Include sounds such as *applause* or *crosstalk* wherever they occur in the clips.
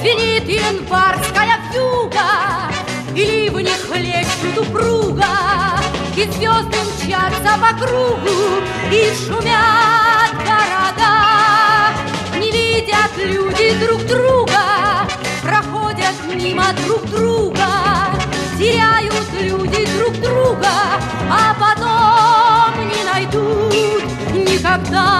Звенит январская вьюга, И ливни хлещут упруга, И звезды мчатся по кругу, И шумят города. Не видят люди друг друга, Проходят мимо друг друга, Теряют люди друг друга, А потом не найдут никогда.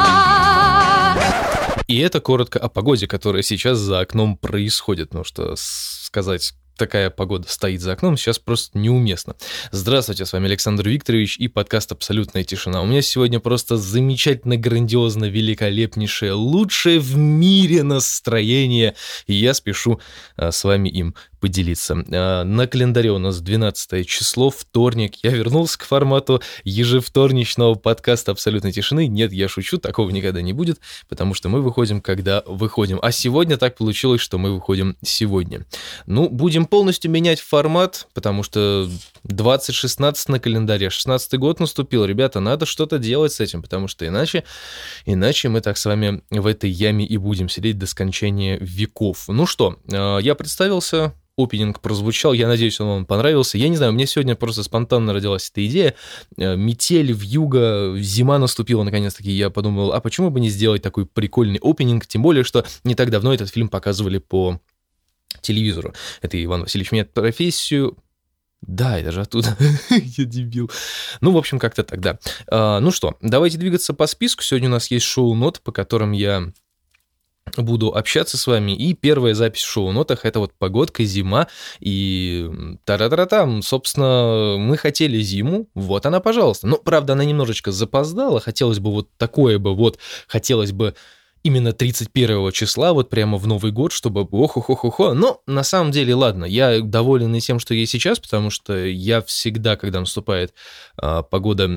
И это коротко о погоде, которая сейчас за окном происходит. Ну что сказать такая погода стоит за окном, сейчас просто неуместно. Здравствуйте, с вами Александр Викторович и подкаст «Абсолютная тишина». У меня сегодня просто замечательно, грандиозно, великолепнейшее, лучшее в мире настроение, и я спешу а, с вами им поделиться. А, на календаре у нас 12 число, вторник. Я вернулся к формату ежевторничного подкаста «Абсолютной тишины». Нет, я шучу, такого никогда не будет, потому что мы выходим, когда выходим. А сегодня так получилось, что мы выходим сегодня. Ну, будем полностью менять формат, потому что 2016 на календаре, 16 год наступил. Ребята, надо что-то делать с этим, потому что иначе, иначе мы так с вами в этой яме и будем сидеть до скончания веков. Ну что, а, я представился, опенинг прозвучал. Я надеюсь, он вам понравился. Я не знаю, мне сегодня просто спонтанно родилась эта идея. Э, метель, в юго, зима наступила наконец-таки. Я подумал, а почему бы не сделать такой прикольный опенинг? Тем более, что не так давно этот фильм показывали по телевизору. Это Иван Васильевич меняет профессию. Да, это же оттуда. *laughs* Я дебил. Ну, в общем, как-то тогда. А, ну что, давайте двигаться по списку. Сегодня у нас есть шоу-нот, по которым я буду общаться с вами. И первая запись в шоу-нотах — это вот погодка, зима. И тара-тара-там, собственно, мы хотели зиму, вот она, пожалуйста. Но, правда, она немножечко запоздала. Хотелось бы вот такое бы вот, хотелось бы именно 31 числа, вот прямо в Новый год, чтобы ох-ох-ох-ох. Но на самом деле, ладно, я доволен и тем, что есть сейчас, потому что я всегда, когда наступает а, погода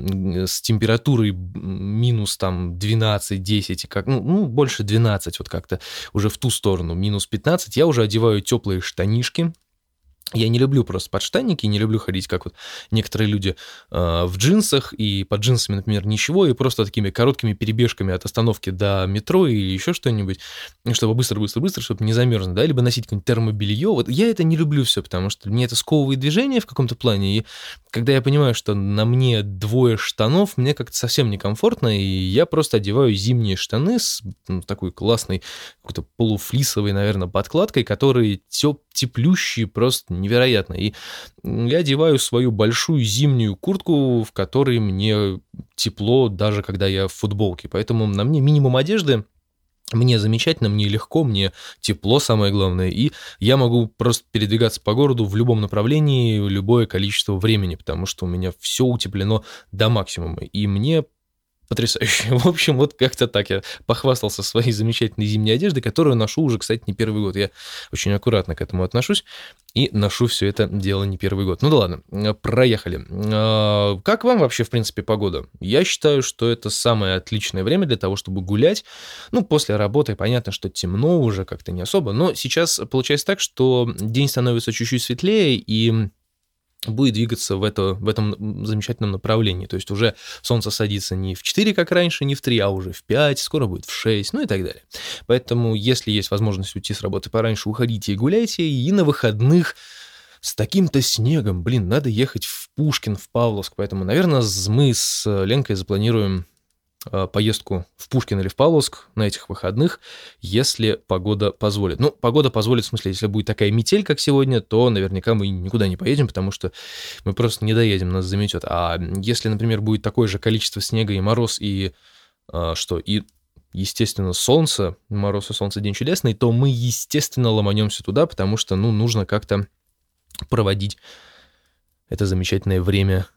с температурой минус там 12-10, как, ну, ну, больше 12, вот как-то уже в ту сторону, минус 15, я уже одеваю теплые штанишки, я не люблю просто подштанники, не люблю ходить, как вот некоторые люди э, в джинсах, и под джинсами, например, ничего, и просто такими короткими перебежками от остановки до метро или еще что-нибудь, чтобы быстро-быстро-быстро, чтобы не замерзнуть, да, либо носить какое-нибудь термобелье. Вот я это не люблю все, потому что мне это сковывает движение в каком-то плане, и когда я понимаю, что на мне двое штанов, мне как-то совсем некомфортно, и я просто одеваю зимние штаны с ну, такой классной, какой-то полуфлисовой, наверное, подкладкой, которые теп теплющие просто невероятно. И я одеваю свою большую зимнюю куртку, в которой мне тепло, даже когда я в футболке. Поэтому на мне минимум одежды, мне замечательно, мне легко, мне тепло, самое главное, и я могу просто передвигаться по городу в любом направлении, любое количество времени, потому что у меня все утеплено до максимума, и мне потрясающе. *laughs* В общем, вот как-то так я похвастался своей замечательной зимней одеждой, которую ношу уже, кстати, не первый год. Я очень аккуратно к этому отношусь и ношу все это дело не первый год. Ну да ладно, проехали. А, как вам вообще, в принципе, погода? Я считаю, что это самое отличное время для того, чтобы гулять. Ну, после работы понятно, что темно уже как-то не особо, но сейчас получается так, что день становится чуть-чуть светлее, и будет двигаться в, это, в этом замечательном направлении. То есть уже солнце садится не в 4, как раньше, не в 3, а уже в 5, скоро будет в 6, ну и так далее. Поэтому, если есть возможность уйти с работы пораньше, уходите и гуляйте, и на выходных с таким-то снегом, блин, надо ехать в Пушкин, в Павловск, поэтому, наверное, мы с Ленкой запланируем поездку в Пушкин или в Павловск на этих выходных, если погода позволит. Ну, погода позволит, в смысле, если будет такая метель, как сегодня, то наверняка мы никуда не поедем, потому что мы просто не доедем, нас заметет. А если, например, будет такое же количество снега и мороз, и а, что, и естественно, солнце, мороз и солнце день чудесный, то мы, естественно, ломанемся туда, потому что, ну, нужно как-то проводить это замечательное время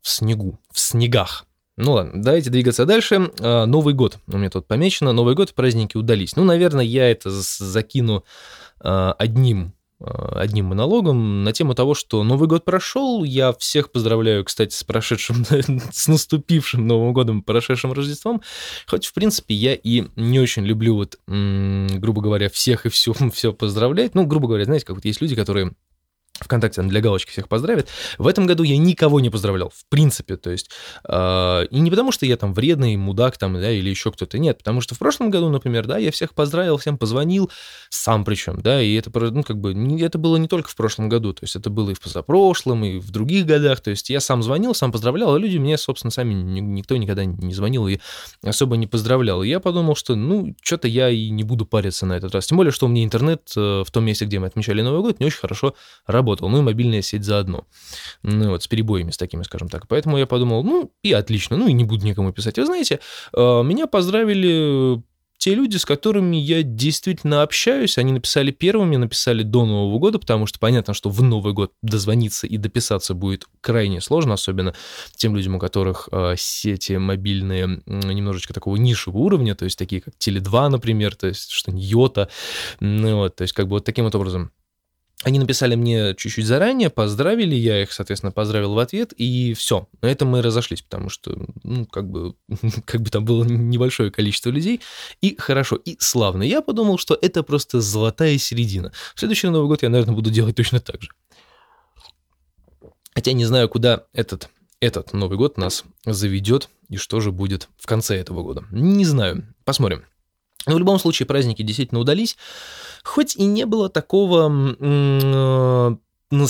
в снегу, в снегах. Ну ладно, давайте двигаться дальше. А, Новый год. У меня тут помечено. Новый год, праздники удались. Ну, наверное, я это закину а, одним а, одним монологом на тему того, что Новый год прошел. Я всех поздравляю, кстати, с прошедшим, *laughs* с наступившим Новым годом, прошедшим Рождеством. Хоть, в принципе, я и не очень люблю вот, грубо говоря, всех и все, *laughs* все поздравлять. Ну, грубо говоря, знаете, как вот есть люди, которые ВКонтакте для галочки всех поздравит. В этом году я никого не поздравлял, в принципе, то есть, э, и не потому, что я там вредный, мудак там, да, или еще кто-то, нет, потому что в прошлом году, например, да, я всех поздравил, всем позвонил, сам причем, да, и это, ну, как бы, это было не только в прошлом году, то есть это было и в позапрошлом, и в других годах, то есть я сам звонил, сам поздравлял, а люди мне, собственно, сами никто никогда не звонил и особо не поздравлял. И я подумал, что, ну, что-то я и не буду париться на этот раз, тем более, что у меня интернет э, в том месте, где мы отмечали Новый год, не очень хорошо работает работал, ну и мобильная сеть заодно. Ну вот, с перебоями с такими, скажем так. Поэтому я подумал, ну и отлично, ну и не буду никому писать. Вы знаете, э, меня поздравили те люди, с которыми я действительно общаюсь, они написали первыми, написали до Нового года, потому что понятно, что в Новый год дозвониться и дописаться будет крайне сложно, особенно тем людям, у которых э, сети мобильные немножечко такого нишевого уровня, то есть такие как Теле2, например, то есть что Йота, ну вот, то есть как бы вот таким вот образом они написали мне чуть-чуть заранее, поздравили, я их, соответственно, поздравил в ответ, и все. На этом мы разошлись, потому что, ну, как бы, *laughs* как бы там было небольшое количество людей, и хорошо, и славно. Я подумал, что это просто золотая середина. В следующий Новый год я, наверное, буду делать точно так же. Хотя не знаю, куда этот, этот Новый год нас заведет, и что же будет в конце этого года. Не знаю, посмотрим. Но в любом случае праздники действительно удались, хоть и не было такого э,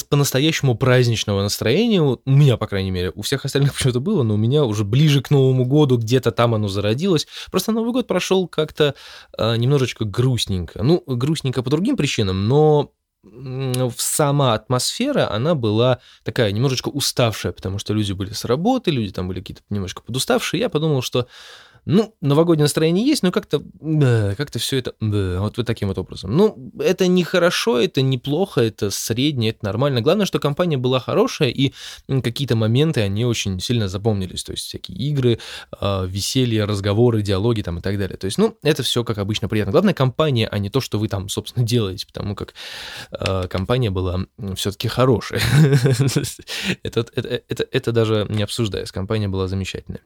по-настоящему праздничного настроения, у меня, по крайней мере, у всех остальных *laughs* почему-то было, но у меня уже ближе к Новому году где-то там оно зародилось. Просто Новый год прошел как-то э, немножечко грустненько. Ну, грустненько по другим причинам, но сама атмосфера, она была такая немножечко уставшая, потому что люди были с работы, люди там были какие-то немножко подуставшие. Я подумал, что ну, новогоднее настроение есть, но как-то как-то все это вот, вот таким вот образом. Ну, это не хорошо, это неплохо, это среднее, это нормально. Главное, что компания была хорошая, и какие-то моменты, они очень сильно запомнились. То есть всякие игры, а, веселье, разговоры, диалоги там и так далее. То есть, ну, это все как обычно приятно. Главное, компания, а не то, что вы там, собственно, *laughs* делаете, потому как э, компания была все-таки хорошая. *laughs* это, даже не обсуждаясь, компания была замечательная.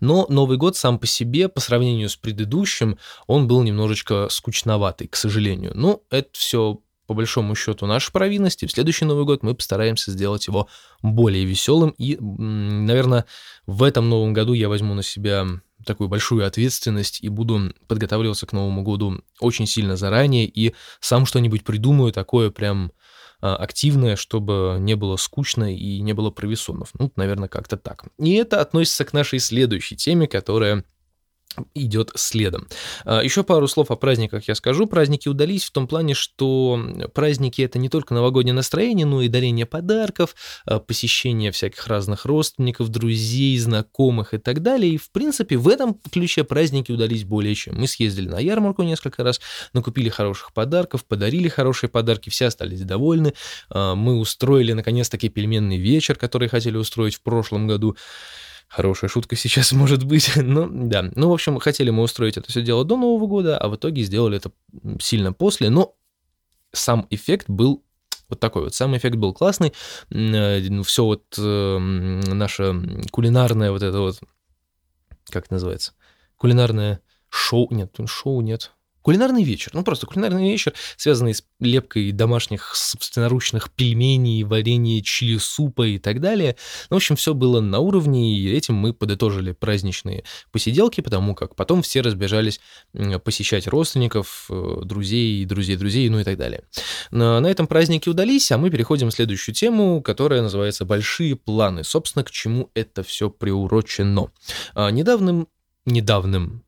Но Новый год сам по себе, по сравнению с предыдущим, он был немножечко скучноватый, к сожалению. Ну, это все по большому счету наши провинности. В следующий Новый год мы постараемся сделать его более веселым. И, наверное, в этом Новом году я возьму на себя такую большую ответственность и буду подготавливаться к Новому году очень сильно заранее и сам что-нибудь придумаю такое прям активное, чтобы не было скучно и не было провисонов. Ну, наверное, как-то так. И это относится к нашей следующей теме, которая идет следом. А, Еще пару слов о праздниках я скажу. Праздники удались в том плане, что праздники это не только новогоднее настроение, но и дарение подарков, а, посещение всяких разных родственников, друзей, знакомых и так далее. И в принципе в этом ключе праздники удались более чем. Мы съездили на ярмарку несколько раз, накупили хороших подарков, подарили хорошие подарки, все остались довольны. А, мы устроили наконец-таки пельменный вечер, который хотели устроить в прошлом году. Хорошая шутка сейчас *laughs* может быть. Ну, да. Ну, в общем, хотели мы устроить это все дело до Нового года, а в итоге сделали это сильно после. Но сам эффект был вот такой вот. Сам эффект был классный. Э, ну, все вот э, наше кулинарное вот это вот, как это называется? Кулинарное шоу, нет, шоу нет, Кулинарный вечер, ну просто кулинарный вечер, связанный с лепкой домашних собственноручных пельменей, варенье чили супа и так далее. Ну, в общем, все было на уровне, и этим мы подытожили праздничные посиделки, потому как потом все разбежались посещать родственников, э, друзей, друзей друзей, ну и так далее. На, на этом праздники удались, а мы переходим в следующую тему, которая называется «Большие планы». Собственно, к чему это все приурочено. А, недавним недавним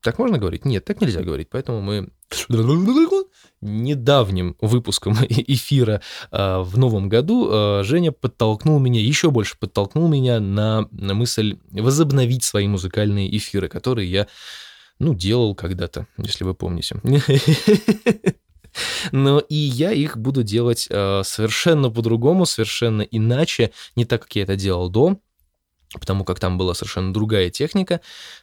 так можно говорить? Нет, так нельзя говорить. Поэтому мы *laughs* недавним выпуском *laughs* эфира э, в новом году э, Женя подтолкнул меня, еще больше подтолкнул меня на, на мысль возобновить свои музыкальные эфиры, которые я, ну, делал когда-то, если вы помните. *laughs* Но и я их буду делать э, совершенно по-другому, совершенно иначе, не так, как я это делал до потому как там была совершенно другая техника.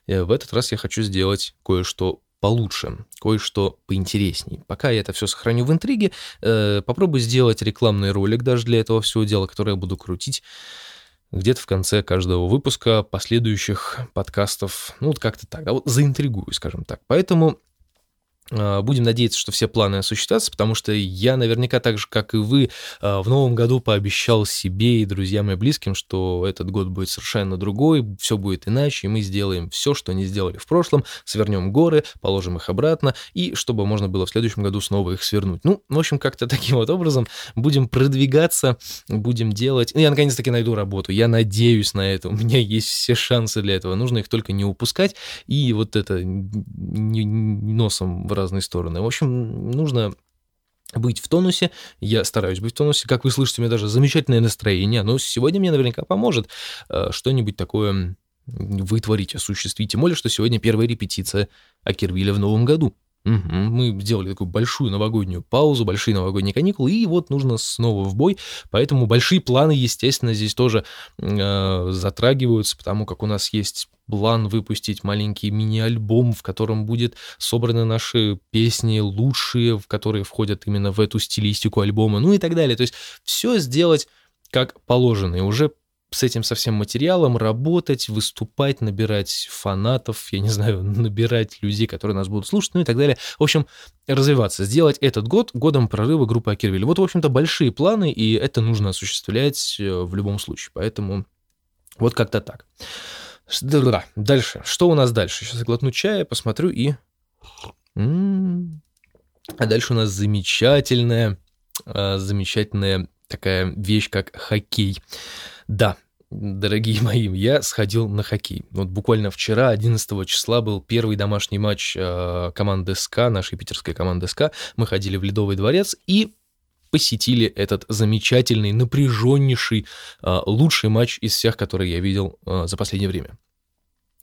Э, в этот раз я хочу сделать кое-что получше, кое-что поинтересней. Пока я это все сохраню в интриге, э, попробую сделать рекламный ролик даже для этого всего дела, который я буду крутить где-то в конце каждого выпуска последующих подкастов. Ну, вот как-то так, да, вот заинтригую, скажем так. Поэтому будем надеяться, что все планы осуществятся, потому что я наверняка так же, как и вы, а, в новом году пообещал себе и друзьям и близким, что этот год будет совершенно другой, все будет иначе, и мы сделаем все, что не сделали в прошлом, свернем горы, положим их обратно, и чтобы можно было в следующем году снова их свернуть. Ну, в общем, как-то *laughs* таким вот образом будем продвигаться, будем делать... Ну, я наконец-таки найду работу, я надеюсь на это, *laughs* у меня есть все шансы для этого, нужно их только не упускать, и вот это носом разные стороны. В общем, нужно быть в тонусе. Я стараюсь быть в тонусе. Как вы слышите, у меня даже замечательное настроение. Но сегодня мне наверняка поможет э, что-нибудь такое вытворить, осуществить. Тем более, что сегодня первая репетиция Акервилля в новом году. Мы сделали такую большую новогоднюю паузу, большие новогодние каникулы, и вот нужно снова в бой. Поэтому большие планы, естественно, здесь тоже э, затрагиваются, потому как у нас есть план выпустить маленький мини-альбом, в котором будет собраны наши песни лучшие, в которые входят именно в эту стилистику альбома, ну и так далее. То есть все сделать как положено. И уже с этим совсем материалом работать, выступать, набирать фанатов, я не знаю, *laughs* набирать людей, которые нас будут слушать, ну и так далее. В общем, развиваться, сделать этот год годом прорыва группы Акервиль. Вот, в общем-то, большие планы, и это нужно осуществлять э, в любом случае. Поэтому вот как-то так. Да, дальше. Что у нас дальше? Сейчас глотну чая, посмотрю и... А дальше у нас замечательная, а, замечательная такая вещь, как хоккей. Да, дорогие мои, я сходил на хоккей. Вот буквально вчера, 11 числа, был первый домашний матч э, команды СК, нашей питерской команды СК. Мы ходили в Ледовый дворец и посетили этот замечательный, напряженнейший, э, лучший матч из всех, которые я видел э, за последнее время.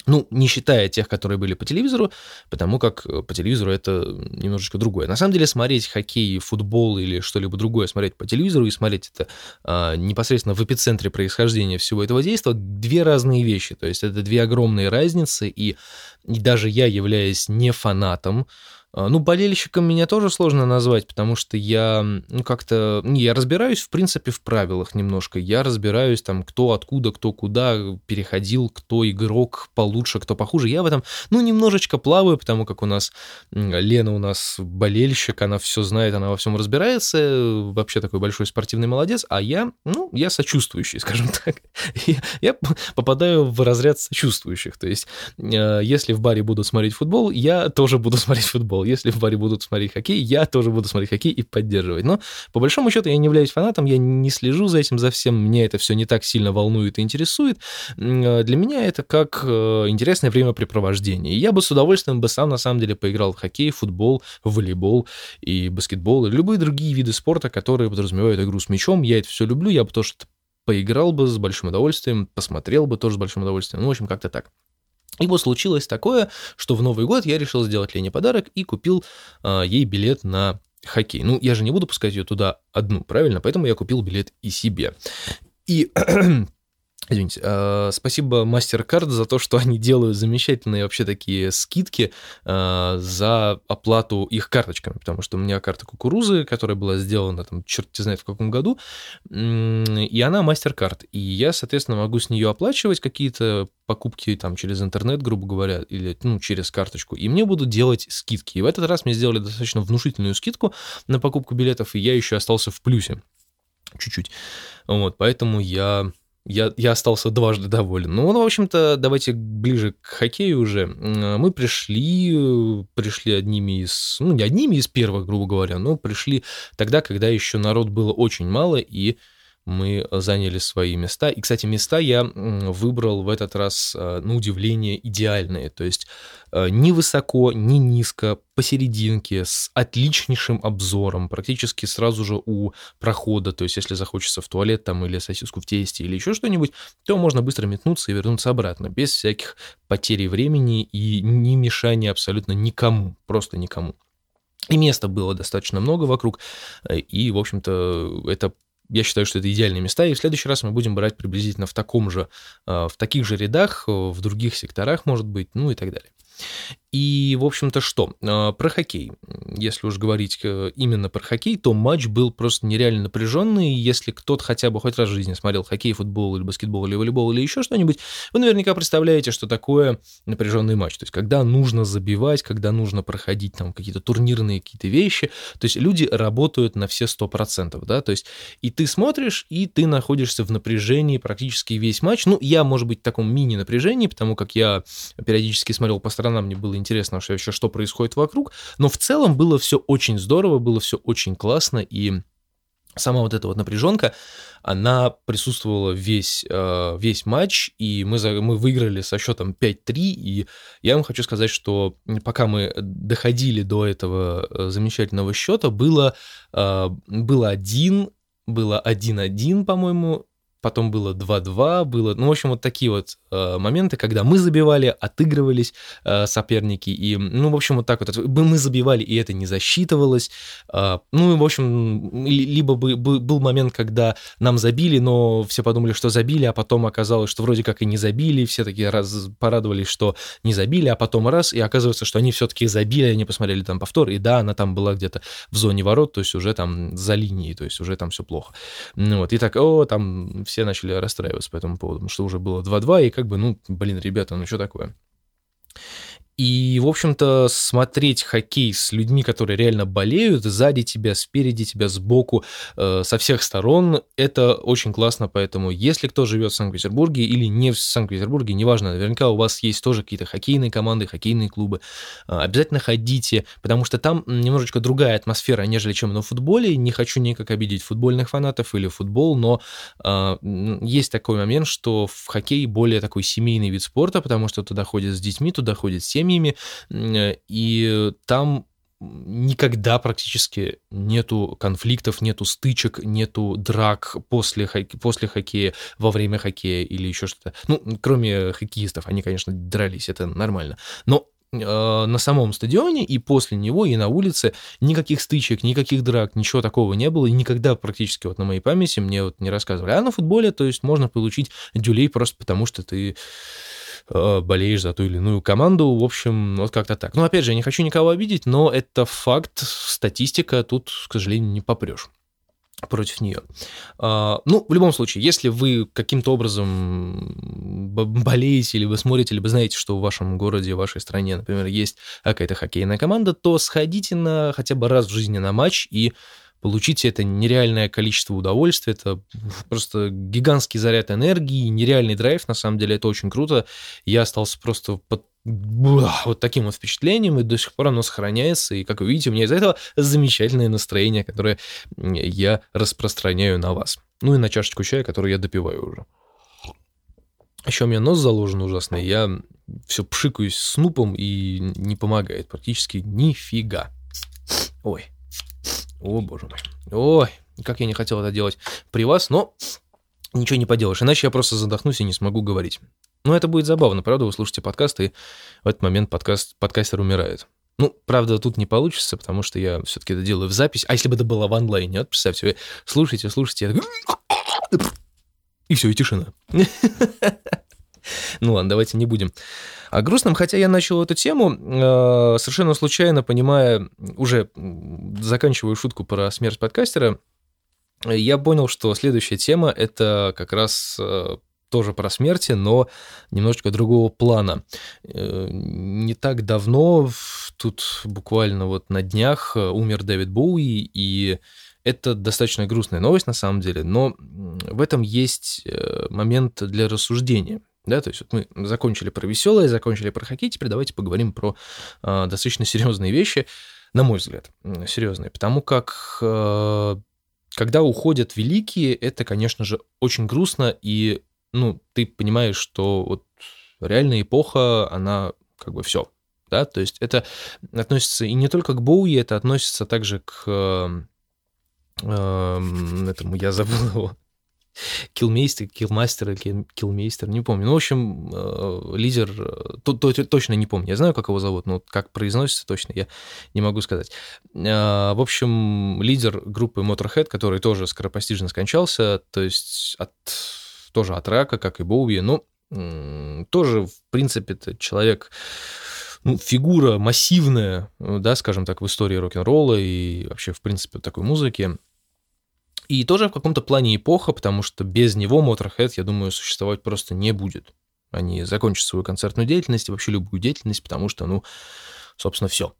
Ну, не считая тех, которые были по телевизору, потому как э, по телевизору это немножечко другое. На самом деле смотреть хоккей, футбол или что-либо другое, смотреть по телевизору и смотреть это а, непосредственно в эпицентре происхождения всего этого действия, две разные вещи. То есть это две огромные разницы, и, и даже я, являясь не фанатом, ну, болельщиком меня тоже сложно назвать, потому что я, ну, как-то... Я разбираюсь, в принципе, в правилах немножко. Я разбираюсь, там, кто откуда, кто куда переходил, кто игрок получше, кто похуже. Я в этом, ну, немножечко плаваю, потому как у нас Лена у нас болельщик, она все знает, она во всем разбирается, вообще такой большой спортивный молодец, а я, ну, я сочувствующий, *laughs* скажем так. Я, я попадаю в разряд сочувствующих. То есть, э, если в баре будут смотреть футбол, я тоже буду *laughs* смотреть футбол футбол. Если в баре будут смотреть хоккей, я тоже буду смотреть хоккей и поддерживать. Но по большому счету я не являюсь фанатом, я не слежу за этим, за всем. Мне это все не так сильно волнует и интересует. Э, для меня это как э, интересное времяпрепровождение. Я бы с удовольствием бы сам на самом деле поиграл в хоккей, футбол, волейбол и баскетбол, и любые другие виды спорта, которые подразумевают игру с мячом. Я это все люблю, я бы тоже поиграл бы с большим удовольствием, посмотрел бы тоже с большим удовольствием. Ну, в общем, как-то так. И вот случилось такое, что в Новый год я решил сделать Лене подарок и купил э, ей билет на хоккей. Ну, я же не буду пускать ее туда одну, правильно? Поэтому я купил билет и себе. И Извините, э, спасибо MasterCard за то, что они делают замечательные вообще такие скидки э, за оплату их карточками, потому что у меня карта кукурузы, которая была сделана там черт знает в каком году, и она MasterCard, и я, соответственно, могу с нее оплачивать какие-то покупки там через интернет, грубо говоря, или ну, через карточку, и мне будут делать скидки. И в этот раз мне сделали достаточно внушительную скидку на покупку билетов, и я еще остался в плюсе чуть-чуть. Вот, поэтому я я, я остался дважды доволен. Ну, в общем-то, давайте ближе к хоккею уже. Мы пришли, пришли одними из, ну, не одними из первых, грубо говоря, но пришли тогда, когда еще народ было очень мало, и мы заняли свои места. И, кстати, места я выбрал в этот раз, э, на удивление, идеальные. То есть э, ни высоко, ни низко, посерединке, с отличнейшим обзором, практически сразу же у прохода. То есть, если захочется в туалет там или сосиску в тесте или еще что-нибудь, то можно быстро метнуться и вернуться обратно, без всяких потерь времени и не мешания абсолютно никому, просто никому. И места было достаточно много вокруг, э, и, в общем-то, это я считаю, что это идеальные места, и в следующий раз мы будем брать приблизительно в таком же, а, в таких же рядах, в других секторах, может быть, ну и так далее. И, в общем-то, что? А, про хоккей. Если уж говорить э, именно про хоккей, то матч был просто нереально напряженный. Если кто-то хотя бы хоть раз в жизни смотрел хоккей, футбол или баскетбол или волейбол или еще что-нибудь, вы наверняка представляете, что такое напряженный матч. То есть, когда нужно забивать, когда нужно проходить там какие-то турнирные какие-то вещи. То есть, люди работают на все 100%, да, то есть, и ты смотришь, и ты находишься в напряжении практически весь матч. Ну, я, может быть, в таком мини-напряжении, потому как я периодически смотрел по сторонам, мне было интересно вообще, что происходит вокруг, но в целом было все очень здорово, было все очень классно, и сама вот эта вот напряженка, она присутствовала весь, э, весь матч, и мы, за, мы выиграли со счетом 5-3, и я вам хочу сказать, что пока мы доходили до этого э, замечательного счета, было, э, было один, было 1-1, по-моему, потом было 2-2, было, ну, в общем, вот такие вот э, моменты, когда мы забивали, отыгрывались э, соперники, и, ну, в общем, вот так вот, мы забивали, и это не засчитывалось, э, ну, в общем, либо бы, бы, был момент, когда нам забили, но все подумали, что забили, а потом оказалось, что вроде как и не забили, все такие раз порадовались, что не забили, а потом раз, и оказывается, что они все-таки забили, они посмотрели там повтор, и да, она там была где-то в зоне ворот, то есть уже там за линией, то есть уже там все плохо. Ну, вот, и так, о, там все начали расстраиваться по этому поводу, потому что уже было 2-2, и как бы, ну, блин, ребята, ну что такое? И, в общем-то, смотреть хоккей с людьми, которые реально болеют, сзади тебя, спереди тебя, сбоку, э, со всех сторон, это очень классно. Поэтому, если кто живет в Санкт-Петербурге или не в Санкт-Петербурге, неважно, наверняка у вас есть тоже какие-то хоккейные команды, хоккейные клубы, э, обязательно ходите, потому что там немножечко другая атмосфера, нежели чем на футболе. Не хочу никак обидеть футбольных фанатов или футбол, но э, есть такой момент, что в хоккей более такой семейный вид спорта, потому что туда ходят с детьми, туда ходят семьи, семьями, э, и там никогда практически нету конфликтов, нету стычек, нету драк после, хок... после хоккея, во время хоккея или еще что-то. Ну, кроме хоккеистов, они, конечно, дрались, это нормально. Но э, на самом стадионе и после него, и на улице никаких стычек, никаких драк, ничего такого не было, и никогда практически вот на моей памяти мне вот не рассказывали. А на футболе, то есть можно получить дюлей просто потому, что ты болеешь за ту или иную команду. В общем, вот как-то так. Ну, опять же, я не хочу никого обидеть, но это факт, статистика, тут, к сожалению, не попрешь против нее. А, ну, в любом случае, если вы каким-то образом болеете, либо смотрите, либо знаете, что в вашем городе, в вашей стране, например, есть какая-то хоккейная команда, то сходите на хотя бы раз в жизни на матч и получите это нереальное количество удовольствия, это просто гигантский заряд энергии, нереальный драйв, на самом деле это очень круто. Я остался просто под вот таким вот впечатлением, и до сих пор оно сохраняется, и, как вы видите, у меня из-за этого замечательное настроение, которое я распространяю на вас. Ну и на чашечку чая, которую я допиваю уже. Еще у меня нос заложен ужасный, я все пшикаюсь снупом и не помогает практически нифига. Ой. О, боже мой. Ой, как я не хотел это делать при вас, но ничего не поделаешь, иначе я просто задохнусь и не смогу говорить. Но это будет забавно, правда? Вы слушаете подкаст, и в этот момент подкаст, подкастер умирает. Ну, правда, тут не получится, потому что я все-таки это делаю в запись. А если бы это было в онлайне, вот представьте, вы слушаете, слушаете, и все, и тишина. *laughs* *laughs* Ну ладно, давайте не будем о грустном, хотя я начал эту тему э, совершенно случайно, понимая, уже заканчиваю шутку про смерть подкастера, я понял, что следующая тема — это как раз э, тоже про смерти, но немножечко другого плана. Э, не так давно, тут буквально вот на днях умер Дэвид Боуи, и это достаточно грустная новость на самом деле, но в этом есть момент для рассуждения. Да, то есть вот мы закончили про веселое, закончили про хоккей, теперь давайте поговорим про э, достаточно серьезные вещи, на мой взгляд, серьезные, потому как э, когда уходят великие, это, конечно же, очень грустно, и, ну, ты понимаешь, что вот реальная эпоха, она как бы все, да, то есть это относится и не только к Боуи, это относится также к э, э, этому, я забыл его, Килмейстер, Килмастер или Килмейстер, не помню. Ну, в общем, э, лидер, э, то, то, точно не помню. Я знаю, как его зовут, но как произносится точно, я не могу сказать. Э, в общем, лидер группы Motorhead, который тоже скоропостижно скончался, то есть от, тоже от рака, как и Боуи, но тоже, в принципе, человек ну, фигура массивная, да, скажем так, в истории рок-н-ролла и вообще, в принципе, такой музыки. И тоже в каком-то плане эпоха, потому что без него Motorhead, я думаю, существовать просто не будет. Они закончат свою концертную деятельность и вообще любую деятельность, потому что, ну, собственно, все.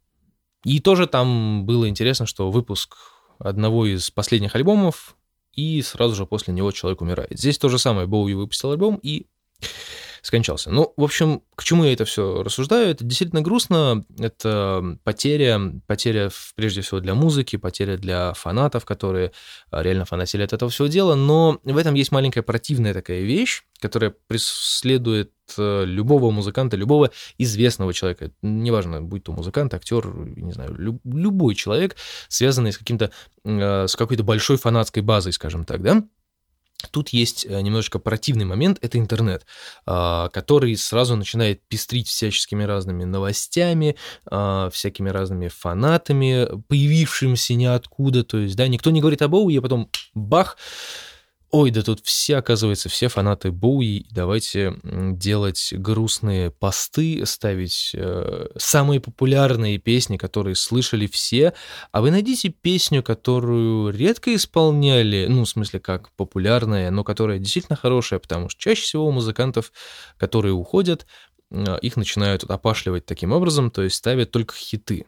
И тоже там было интересно, что выпуск одного из последних альбомов, и сразу же после него человек умирает. Здесь то же самое. Боуи выпустил альбом и скончался. Ну, в общем, к чему я это все рассуждаю? Это действительно грустно. Это потеря, потеря прежде всего для музыки, потеря для фанатов, которые а, реально фанатели от этого всего дела. Но в этом есть маленькая противная такая вещь, которая преследует э, любого музыканта, любого известного человека, неважно, будь то музыкант, актер, не знаю, любой человек, связанный с каким-то, э, с какой-то большой фанатской базой, скажем так, да, Тут есть э, немножечко противный момент, это интернет, а, который сразу начинает пестрить всяческими разными новостями, а, всякими разными фанатами, появившимися ниоткуда, то есть, да, никто не говорит об Оуе, а потом бах, ой, да тут все, оказывается, все фанаты Боуи, давайте делать грустные посты, ставить э, самые популярные песни, которые слышали все, а вы найдите песню, которую редко исполняли, ну, в смысле, как популярная, но которая действительно хорошая, потому что чаще всего у музыкантов, которые уходят, э, их начинают опашливать таким образом, то есть ставят только хиты.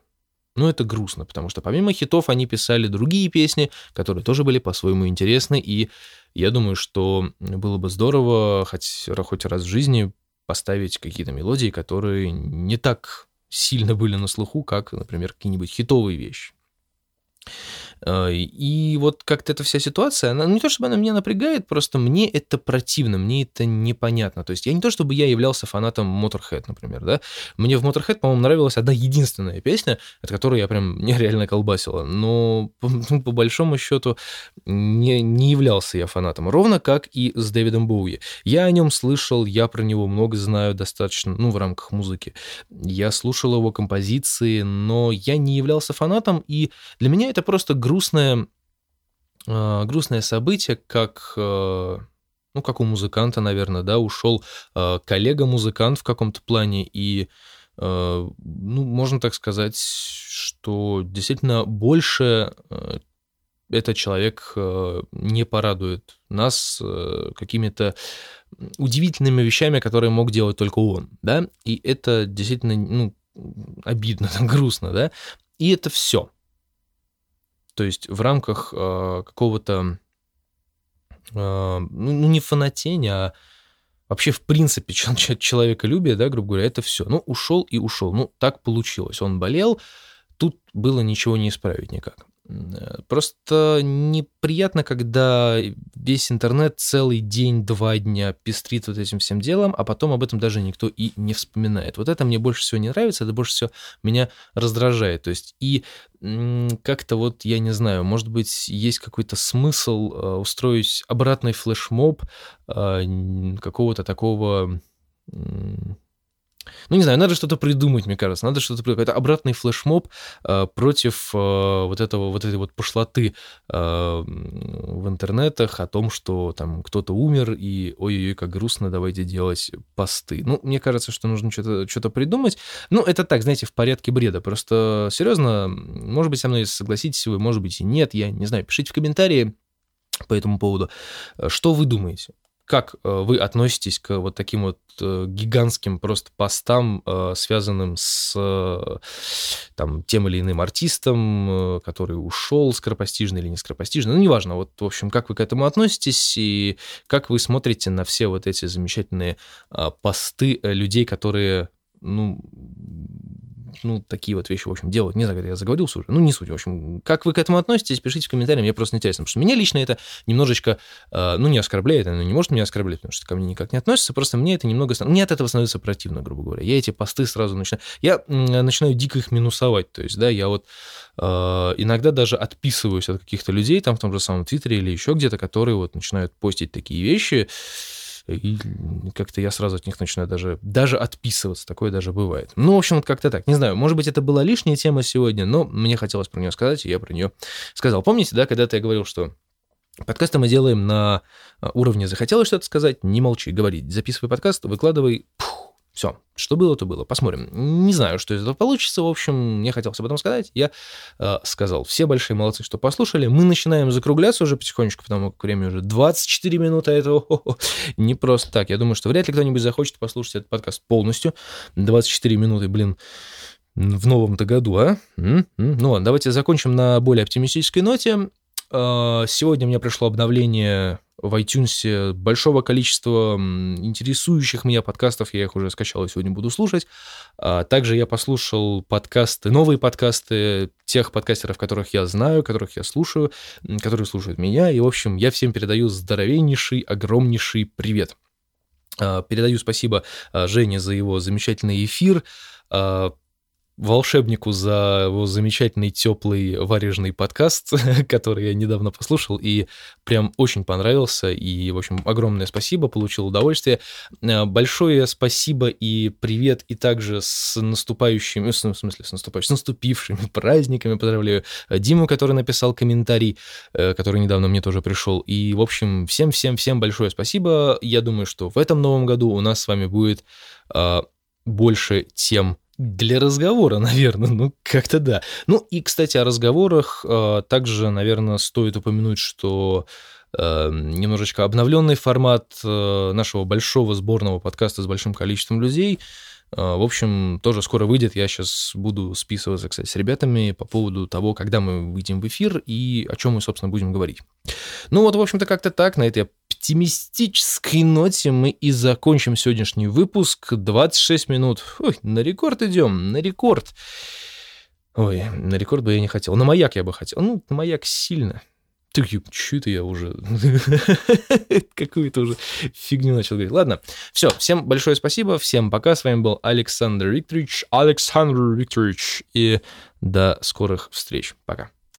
Но это грустно, потому что помимо хитов они писали другие песни, которые тоже были по-своему интересны, и я думаю, что было бы здорово хоть, хоть раз в жизни поставить какие-то мелодии, которые не так сильно были на слуху, как, например, какие-нибудь хитовые вещи. Э, и вот как-то эта вся ситуация, она не то чтобы она меня напрягает, просто мне это противно, мне это непонятно. То есть я не то чтобы я являлся фанатом Motorhead, например, да. Мне в Motorhead, по-моему, нравилась одна единственная песня, от которой я прям *laughs* нереально колбасила. Но по, ну, по большому счету не, не являлся я фанатом. Ровно как и с Дэвидом Боуи. Я о нем слышал, я про него много знаю достаточно, ну, в рамках музыки. Я слушал его композиции, но я не являлся фанатом, и для меня это просто грустное, а, грустное событие, как а, ну, как у музыканта, наверное, да, ушел а, коллега-музыкант в каком-то плане, и, ну, можно так сказать, что действительно больше этот человек не порадует нас какими-то удивительными вещами, которые мог делать только он, да, и это действительно, ну, обидно, *laughs* грустно, да, и это все. То есть в рамках э, какого-то, э, ну, ну, не фанатения, а вообще, в принципе, *laughs* человеколюбие, да, грубо говоря, это все. Ну, ушел и ушел. Ну, так получилось. Он болел, тут было ничего не исправить никак. Э, просто неприятно, когда весь интернет целый день, два дня пестрит вот этим всем делом, а потом об этом даже никто и не вспоминает. Вот это мне больше всего не нравится, это больше всего меня раздражает. То есть и как-то вот, я не знаю, может быть, есть какой-то смысл э, устроить обратный флешмоб э, какого-то такого ну, не знаю, надо что-то придумать, мне кажется, надо что-то придумать. Это обратный флешмоб э, против э, вот этого, вот этой вот пошлоты э, в интернетах о том, что там кто-то умер, и ой-ой-ой, как грустно, давайте делать посты. Ну, мне кажется, что нужно что-то что придумать. Ну, это так, знаете, в порядке бреда. Просто, серьезно, может быть, со мной согласитесь вы, может быть, и нет, я не знаю, пишите в комментарии по этому поводу. Что вы думаете? Как э, вы относитесь к вот таким вот э, гигантским просто постам, э, связанным с там, тем или иным артистом, который ушел скоропостижно или не скоропостижно, ну, неважно, вот, в общем, как вы к этому относитесь и как вы смотрите на все вот эти замечательные посты людей, которые, ну, ну, такие вот вещи, в общем, делают. Не знаю, я заговорился уже, ну, не суть. В общем, как вы к этому относитесь, пишите в комментариях, мне просто интересно, потому что меня лично это немножечко, э, ну, не оскорбляет, оно не может меня оскорблять, потому что ко мне никак не относится, просто мне это немного, мне от этого становится противно, грубо говоря. Я эти посты сразу начинаю, я начинаю дико их минусовать, то есть, да, я вот э, иногда даже отписываюсь от каких-то людей, там в том же самом Твиттере или еще где-то, которые вот начинают постить такие вещи, и как-то я сразу от них начинаю даже, даже отписываться, такое даже бывает. Ну, в общем, вот как-то так. Не знаю, может быть, это была лишняя тема сегодня, но мне хотелось про нее сказать, и я про нее сказал. Помните, да, когда-то я говорил, что Подкасты мы делаем на а, уровне захотелось что-то сказать, не молчи, говори. Записывай подкаст, выкладывай, Все, что было, то было. Посмотрим. Не знаю, что из этого получится. В общем, мне хотелось об этом сказать. Я э, сказал. Все большие молодцы, что послушали. Мы начинаем закругляться уже потихонечку, потому как время уже 24 минуты. Это не просто так. Я думаю, что вряд ли кто-нибудь захочет послушать этот подкаст полностью. 24 минуты, блин, в новом-то году, а? М-м-м. Ну ладно, давайте закончим на более оптимистической ноте. Э, сегодня мне пришло обновление в iTunes большого количества интересующих меня подкастов, я их уже скачал и сегодня буду слушать. А также я послушал подкасты, новые подкасты тех подкастеров, которых я знаю, которых я слушаю, которые слушают меня, и, в общем, я всем передаю здоровеннейший, огромнейший привет. А, передаю спасибо а, Жене за его замечательный эфир, волшебнику за его замечательный теплый варежный подкаст, *laughs* который я недавно послушал и прям очень понравился. И, в общем, огромное спасибо, получил удовольствие. Э, большое спасибо и привет и также с наступающими, в смысле, с наступающими, с наступившими *laughs* праздниками поздравляю Диму, который написал комментарий, э, который недавно мне тоже пришел. И, в общем, всем-всем-всем большое спасибо. Я думаю, что в этом новом году у нас с вами будет э, больше тем для разговора, *laughs* наверное, ну как-то да. Ну и, кстати, о разговорах э, также, наверное, стоит упомянуть, что э, немножечко обновленный формат э, нашего большого сборного подкаста с большим количеством людей – в общем, тоже скоро выйдет. Я сейчас буду списываться, кстати, с ребятами по поводу того, когда мы выйдем в эфир и о чем мы, собственно, будем говорить. Ну вот, в общем-то, как-то так. На этой оптимистической ноте мы и закончим сегодняшний выпуск. 26 минут. Ой, на рекорд идем, на рекорд. Ой, на рекорд бы я не хотел. На маяк я бы хотел. Ну, на маяк сильно. Так, что это я уже... *laughs* Какую-то уже фигню начал говорить. Ладно, все, всем большое спасибо, всем пока. С вами был Александр Викторович, Александр Викторович, и до скорых встреч. Пока.